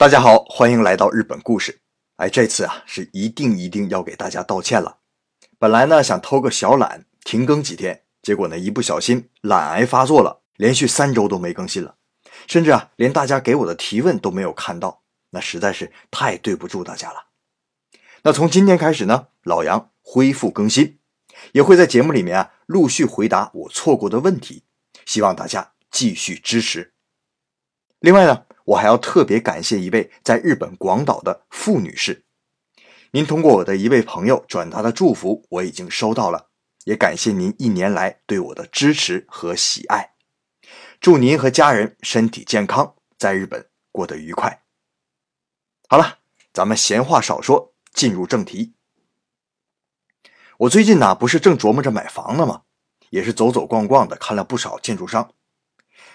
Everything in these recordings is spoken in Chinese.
大家好，欢迎来到日本故事。哎，这次啊是一定一定要给大家道歉了。本来呢想偷个小懒，停更几天，结果呢一不小心懒癌发作了，连续三周都没更新了，甚至啊连大家给我的提问都没有看到，那实在是太对不住大家了。那从今天开始呢，老杨恢复更新，也会在节目里面啊陆续回答我错过的问题，希望大家继续支持。另外呢，我还要特别感谢一位在日本广岛的傅女士，您通过我的一位朋友转达的祝福，我已经收到了，也感谢您一年来对我的支持和喜爱。祝您和家人身体健康，在日本过得愉快。好了，咱们闲话少说，进入正题。我最近呢，不是正琢磨着买房呢吗？也是走走逛逛的，看了不少建筑商。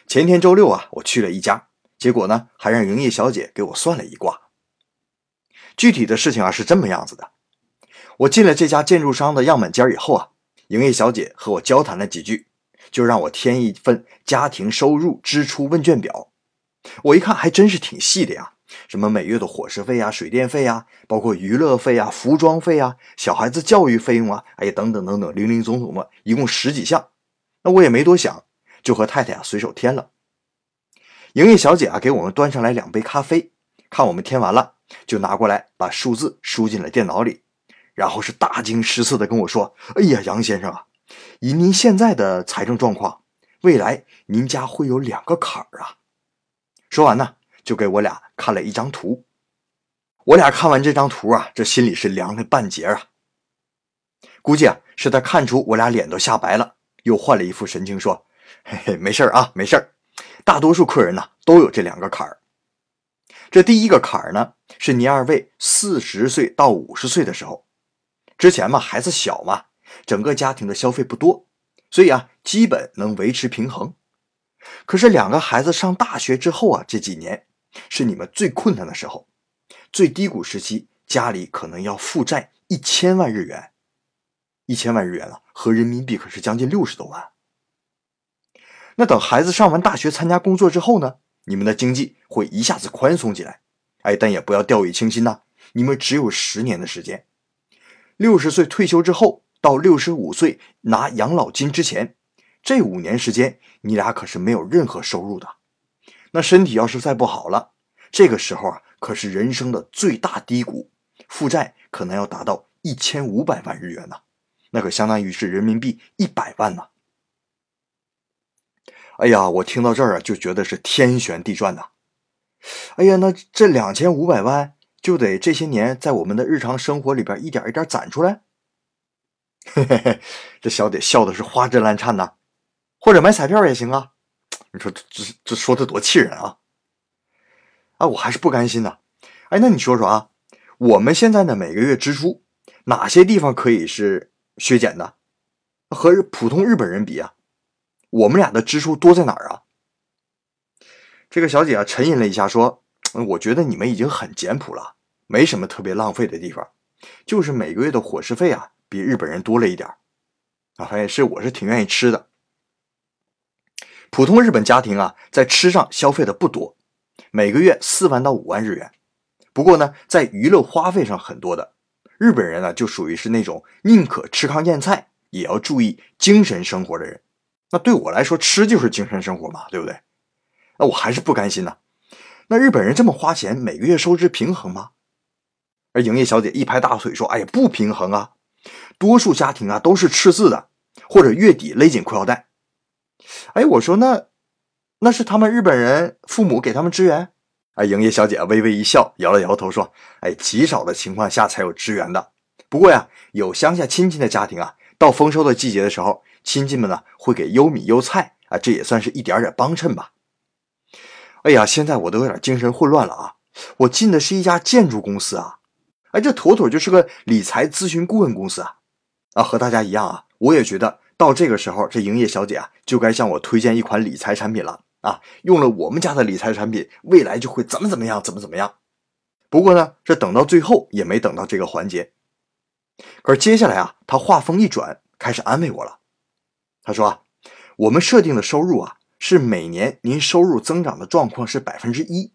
前天周六啊，我去了一家。结果呢，还让营业小姐给我算了一卦。具体的事情啊是这么样子的：我进了这家建筑商的样板间以后啊，营业小姐和我交谈了几句，就让我填一份家庭收入支出问卷表。我一看还真是挺细的呀，什么每月的伙食费啊、水电费啊，包括娱乐费啊、服装费啊、小孩子教育费用啊，哎等等等等，零零总总的，一共十几项。那我也没多想，就和太太啊随手填了。营业小姐啊，给我们端上来两杯咖啡，看我们填完了，就拿过来把数字输进了电脑里，然后是大惊失色的跟我说：“哎呀，杨先生啊，以您现在的财政状况，未来您家会有两个坎儿啊。”说完呢，就给我俩看了一张图。我俩看完这张图啊，这心里是凉了半截啊。估计啊，是他看出我俩脸都吓白了，又换了一副神情说：“嘿嘿，没事啊，没事儿大多数客人呢都有这两个坎儿。这第一个坎儿呢，是您二位四十岁到五十岁的时候，之前嘛孩子小嘛，整个家庭的消费不多，所以啊基本能维持平衡。可是两个孩子上大学之后啊，这几年是你们最困难的时候，最低谷时期，家里可能要负债一千万日元，一千万日元了，合人民币可是将近六十多万。那等孩子上完大学、参加工作之后呢？你们的经济会一下子宽松起来，哎，但也不要掉以轻心呐。你们只有十年的时间，六十岁退休之后到六十五岁拿养老金之前，这五年时间，你俩可是没有任何收入的。那身体要是再不好了，这个时候啊，可是人生的最大低谷，负债可能要达到一千五百万日元呢，那可相当于是人民币一百万呢。哎呀，我听到这儿啊，就觉得是天旋地转呐！哎呀，那这两千五百万就得这些年在我们的日常生活里边一点一点攒出来。嘿嘿嘿，这小姐笑的是花枝乱颤呐，或者买彩票也行啊！你说这这这说的多气人啊！啊，我还是不甘心呐！哎，那你说说啊，我们现在呢每个月支出哪些地方可以是削减的？和普通日本人比啊？我们俩的支出多在哪儿啊？这个小姐啊沉吟了一下，说：“我觉得你们已经很简朴了，没什么特别浪费的地方，就是每个月的伙食费啊比日本人多了一点啊，反正是我是挺愿意吃的。普通日本家庭啊在吃上消费的不多，每个月四万到五万日元。不过呢，在娱乐花费上很多的。日本人呢就属于是那种宁可吃糠咽菜也要注意精神生活的人。”那对我来说，吃就是精神生活嘛，对不对？那我还是不甘心呐。那日本人这么花钱，每个月收支平衡吗？而营业小姐一拍大腿说：“哎呀，不平衡啊！多数家庭啊都是赤字的，或者月底勒紧裤腰带。”哎，我说那那是他们日本人父母给他们支援。哎，营业小姐微微一笑，摇了摇头说：“哎，极少的情况下才有支援的。不过呀，有乡下亲戚的家庭啊，到丰收的季节的时候。”亲戚们呢会给优米优菜啊，这也算是一点点帮衬吧。哎呀，现在我都有点精神混乱了啊！我进的是一家建筑公司啊，哎，这妥妥就是个理财咨询顾问公司啊！啊，和大家一样啊，我也觉得到这个时候，这营业小姐啊就该向我推荐一款理财产品了啊！用了我们家的理财产品，未来就会怎么怎么样，怎么怎么样。不过呢，这等到最后也没等到这个环节。可是接下来啊，他话锋一转，开始安慰我了。他说啊：“我们设定的收入啊，是每年您收入增长的状况是百分之一。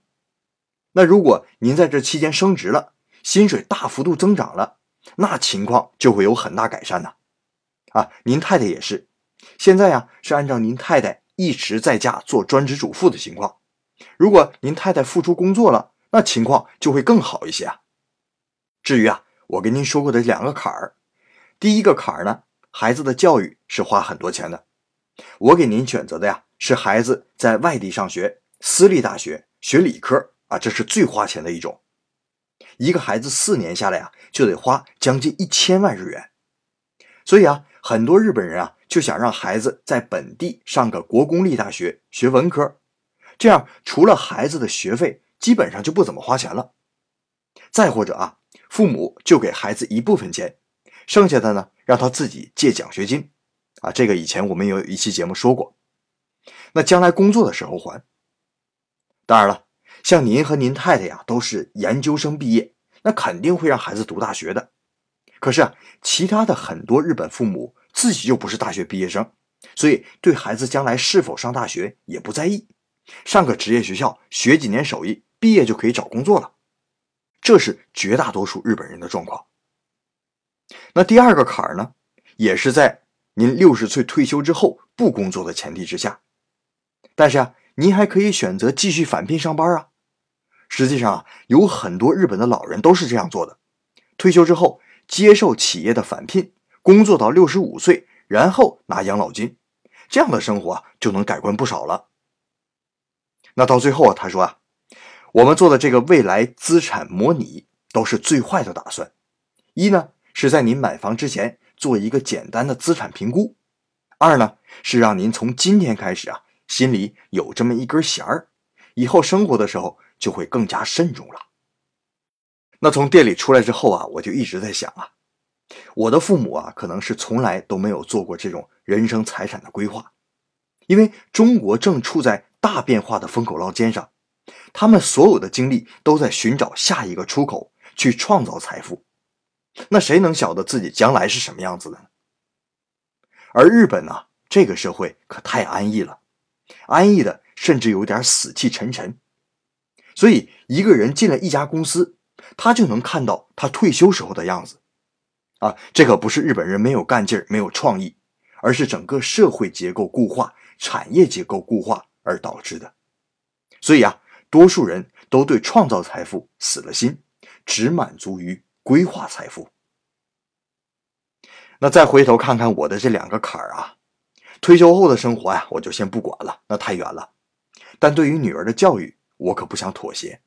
那如果您在这期间升职了，薪水大幅度增长了，那情况就会有很大改善呢。啊，您太太也是，现在呀是按照您太太一直在家做专职主妇的情况。如果您太太复出工作了，那情况就会更好一些啊。至于啊，我跟您说过的两个坎儿，第一个坎儿呢，孩子的教育是花很多钱的。我给您选择的呀，是孩子在外地上学，私立大学学理科啊，这是最花钱的一种。一个孩子四年下来啊，就得花将近一千万日元。所以啊，很多日本人啊，就想让孩子在本地上个国公立大学学文科，这样除了孩子的学费，基本上就不怎么花钱了。再或者啊，父母就给孩子一部分钱，剩下的呢，让他自己借奖学金。啊，这个以前我们有一期节目说过。那将来工作的时候还。当然了，像您和您太太呀，都是研究生毕业，那肯定会让孩子读大学的。可是啊，其他的很多日本父母自己就不是大学毕业生，所以对孩子将来是否上大学也不在意，上个职业学校学几年手艺，毕业就可以找工作了。这是绝大多数日本人的状况。那第二个坎儿呢，也是在。您六十岁退休之后不工作的前提之下，但是啊，您还可以选择继续返聘上班啊。实际上啊，有很多日本的老人都是这样做的：退休之后接受企业的返聘，工作到六十五岁，然后拿养老金，这样的生活啊就能改观不少了。那到最后啊，他说啊，我们做的这个未来资产模拟都是最坏的打算。一呢是在您买房之前。做一个简单的资产评估，二呢是让您从今天开始啊，心里有这么一根弦儿，以后生活的时候就会更加慎重了。那从店里出来之后啊，我就一直在想啊，我的父母啊，可能是从来都没有做过这种人生财产的规划，因为中国正处在大变化的风口浪尖上，他们所有的精力都在寻找下一个出口，去创造财富。那谁能晓得自己将来是什么样子的呢？而日本呢，这个社会可太安逸了，安逸的甚至有点死气沉沉。所以一个人进了一家公司，他就能看到他退休时候的样子。啊，这可不是日本人没有干劲儿、没有创意，而是整个社会结构固化、产业结构固化而导致的。所以啊，多数人都对创造财富死了心，只满足于。规划财富，那再回头看看我的这两个坎儿啊，退休后的生活呀，我就先不管了，那太远了。但对于女儿的教育，我可不想妥协。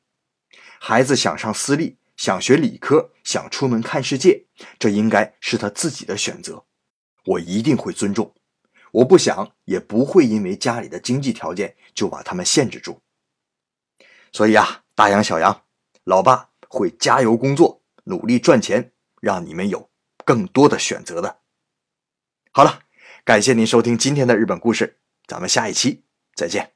孩子想上私立，想学理科，想出门看世界，这应该是他自己的选择，我一定会尊重。我不想，也不会因为家里的经济条件就把他们限制住。所以啊，大杨小杨，老爸会加油工作。努力赚钱，让你们有更多的选择的。好了，感谢您收听今天的日本故事，咱们下一期再见。